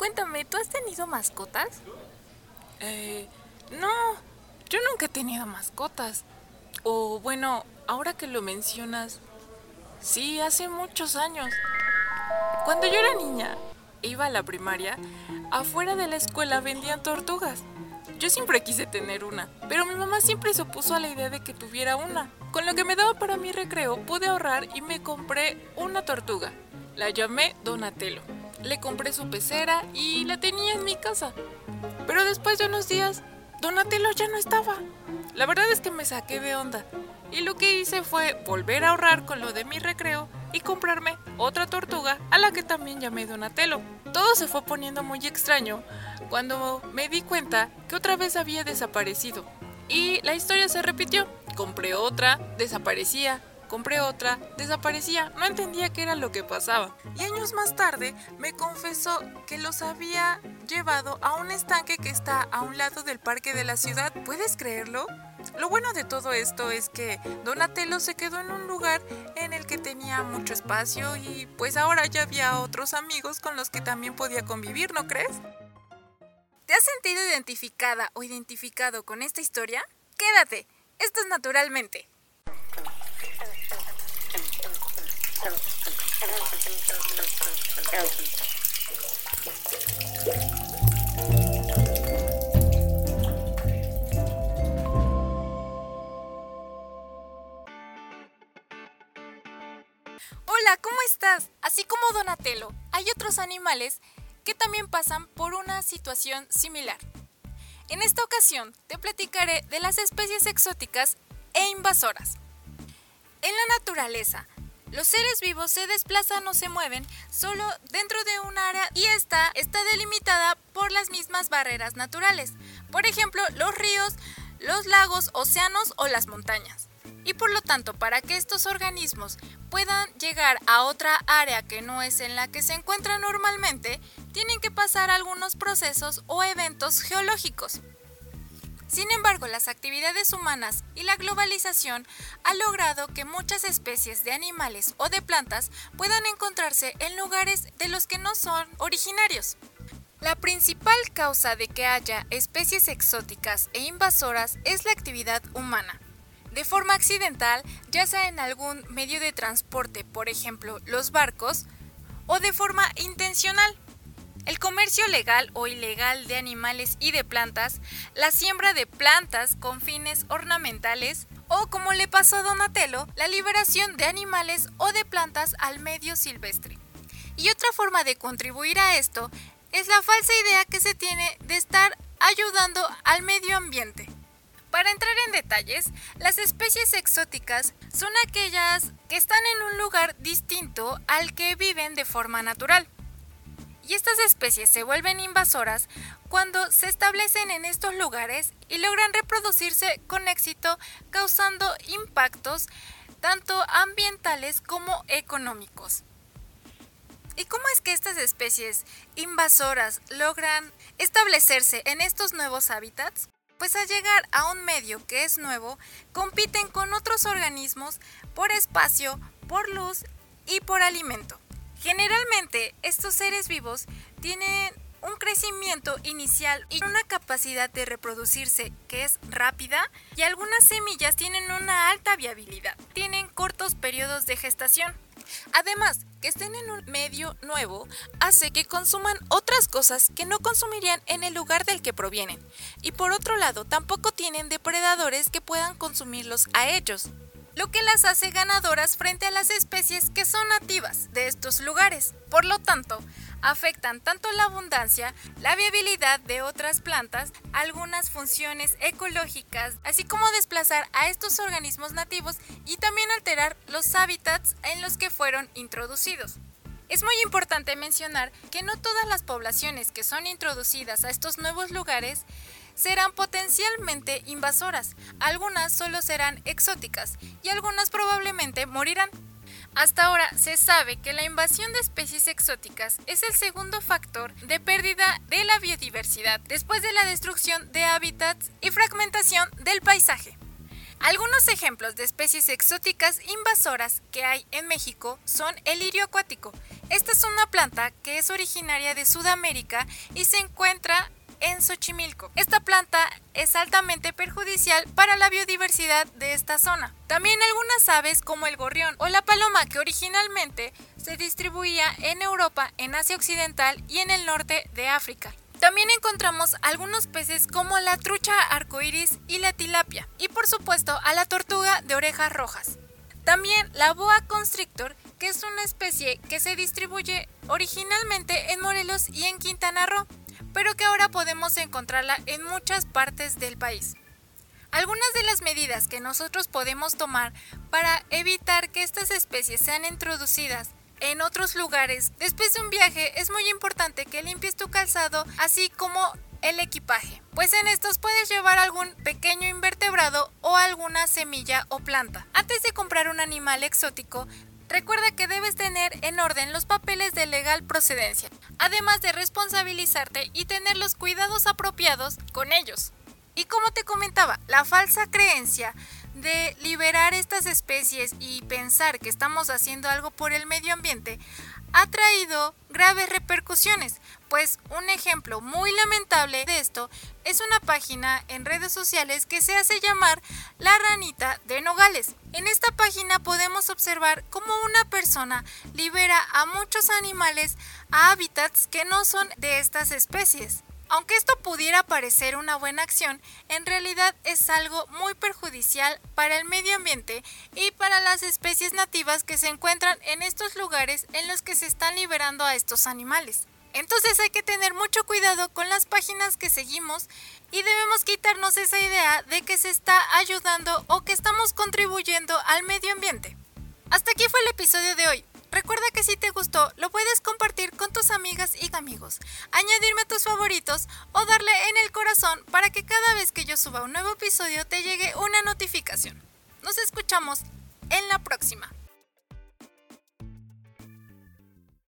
cuéntame, ¿tú has tenido mascotas? Eh, no, yo nunca he tenido mascotas. O bueno, ahora que lo mencionas, sí, hace muchos años. Cuando yo era niña, iba a la primaria, afuera de la escuela vendían tortugas. Yo siempre quise tener una, pero mi mamá siempre se opuso a la idea de que tuviera una. Con lo que me daba para mi recreo, pude ahorrar y me compré una tortuga. La llamé Donatello. Le compré su pecera y la tenía en mi casa. Pero después de unos días, Donatello ya no estaba. La verdad es que me saqué de onda. Y lo que hice fue volver a ahorrar con lo de mi recreo y comprarme otra tortuga a la que también llamé Donatello. Todo se fue poniendo muy extraño cuando me di cuenta que otra vez había desaparecido. Y la historia se repitió. Compré otra, desaparecía, compré otra, desaparecía, no entendía qué era lo que pasaba. Y años más tarde me confesó que los había llevado a un estanque que está a un lado del parque de la ciudad. ¿Puedes creerlo? Lo bueno de todo esto es que Donatello se quedó en un lugar en el que tenía mucho espacio y pues ahora ya había otros amigos con los que también podía convivir, ¿no crees? ¿Te has sentido identificada o identificado con esta historia? Quédate, esto es naturalmente. Hola, ¿cómo estás? Así como Donatello, hay otros animales que también pasan por una situación similar. En esta ocasión te platicaré de las especies exóticas e invasoras. En la naturaleza, los seres vivos se desplazan o se mueven solo dentro de un área y esta está delimitada por las mismas barreras naturales, por ejemplo los ríos, los lagos, océanos o las montañas. Y por lo tanto, para que estos organismos puedan llegar a otra área que no es en la que se encuentran normalmente, tienen que pasar algunos procesos o eventos geológicos. Sin embargo, las actividades humanas y la globalización han logrado que muchas especies de animales o de plantas puedan encontrarse en lugares de los que no son originarios. La principal causa de que haya especies exóticas e invasoras es la actividad humana de forma accidental, ya sea en algún medio de transporte, por ejemplo los barcos, o de forma intencional. El comercio legal o ilegal de animales y de plantas, la siembra de plantas con fines ornamentales, o como le pasó a Donatello, la liberación de animales o de plantas al medio silvestre. Y otra forma de contribuir a esto es la falsa idea que se tiene de estar ayudando al medio ambiente. Para entrar en detalles, las especies exóticas son aquellas que están en un lugar distinto al que viven de forma natural. Y estas especies se vuelven invasoras cuando se establecen en estos lugares y logran reproducirse con éxito causando impactos tanto ambientales como económicos. ¿Y cómo es que estas especies invasoras logran establecerse en estos nuevos hábitats? pues al llegar a un medio que es nuevo, compiten con otros organismos por espacio, por luz y por alimento. Generalmente estos seres vivos tienen un crecimiento inicial y una capacidad de reproducirse que es rápida y algunas semillas tienen una alta viabilidad. Tienen cortos periodos de gestación. Además, que estén en un medio nuevo hace que consuman otras cosas que no consumirían en el lugar del que provienen. Y por otro lado, tampoco tienen depredadores que puedan consumirlos a ellos, lo que las hace ganadoras frente a las especies que son nativas de estos lugares. Por lo tanto, afectan tanto la abundancia, la viabilidad de otras plantas, algunas funciones ecológicas, así como desplazar a estos organismos nativos y también alterar los hábitats en los que fueron introducidos. Es muy importante mencionar que no todas las poblaciones que son introducidas a estos nuevos lugares serán potencialmente invasoras, algunas solo serán exóticas y algunas probablemente morirán. Hasta ahora se sabe que la invasión de especies exóticas es el segundo factor de pérdida de la biodiversidad después de la destrucción de hábitats y fragmentación del paisaje. Algunos ejemplos de especies exóticas invasoras que hay en México son el lirio acuático. Esta es una planta que es originaria de Sudamérica y se encuentra en Xochimilco. Esta planta es altamente perjudicial para la biodiversidad de esta zona. También algunas aves como el gorrión o la paloma que originalmente se distribuía en Europa, en Asia Occidental y en el norte de África. También encontramos algunos peces como la trucha arcoíris y la tilapia, y por supuesto a la tortuga de orejas rojas. También la boa constrictor, que es una especie que se distribuye originalmente en Morelos y en Quintana Roo, pero que ahora podemos encontrarla en muchas partes del país. Algunas de las medidas que nosotros podemos tomar para evitar que estas especies sean introducidas en otros lugares después de un viaje es muy importante que limpies tu calzado así como el equipaje, pues en estos puedes llevar algún pequeño invertebrado o alguna semilla o planta. Antes de comprar un animal exótico, recuerda que debes tener en orden los papeles de legal procedencia, además de responsabilizarte y tener los cuidados apropiados con ellos. Y como te comentaba, la falsa creencia de liberar estas especies y pensar que estamos haciendo algo por el medio ambiente ha traído graves repercusiones, pues un ejemplo muy lamentable de esto es una página en redes sociales que se hace llamar La Ranita de Nogales. En esta página podemos observar cómo una persona libera a muchos animales a hábitats que no son de estas especies. Aunque esto pudiera parecer una buena acción, en realidad es algo muy perjudicial para el medio ambiente y para las especies nativas que se encuentran en estos lugares en los que se están liberando a estos animales. Entonces hay que tener mucho cuidado con las páginas que seguimos y debemos quitarnos esa idea de que se está ayudando o que estamos contribuyendo al medio ambiente. Hasta aquí fue el episodio de hoy. Recuerda que si te gustó, lo puedes compartir con tus amigas y amigos, añadirme a tus favoritos o darle en el corazón para que cada vez que yo suba un nuevo episodio te llegue una notificación. Nos escuchamos en la próxima.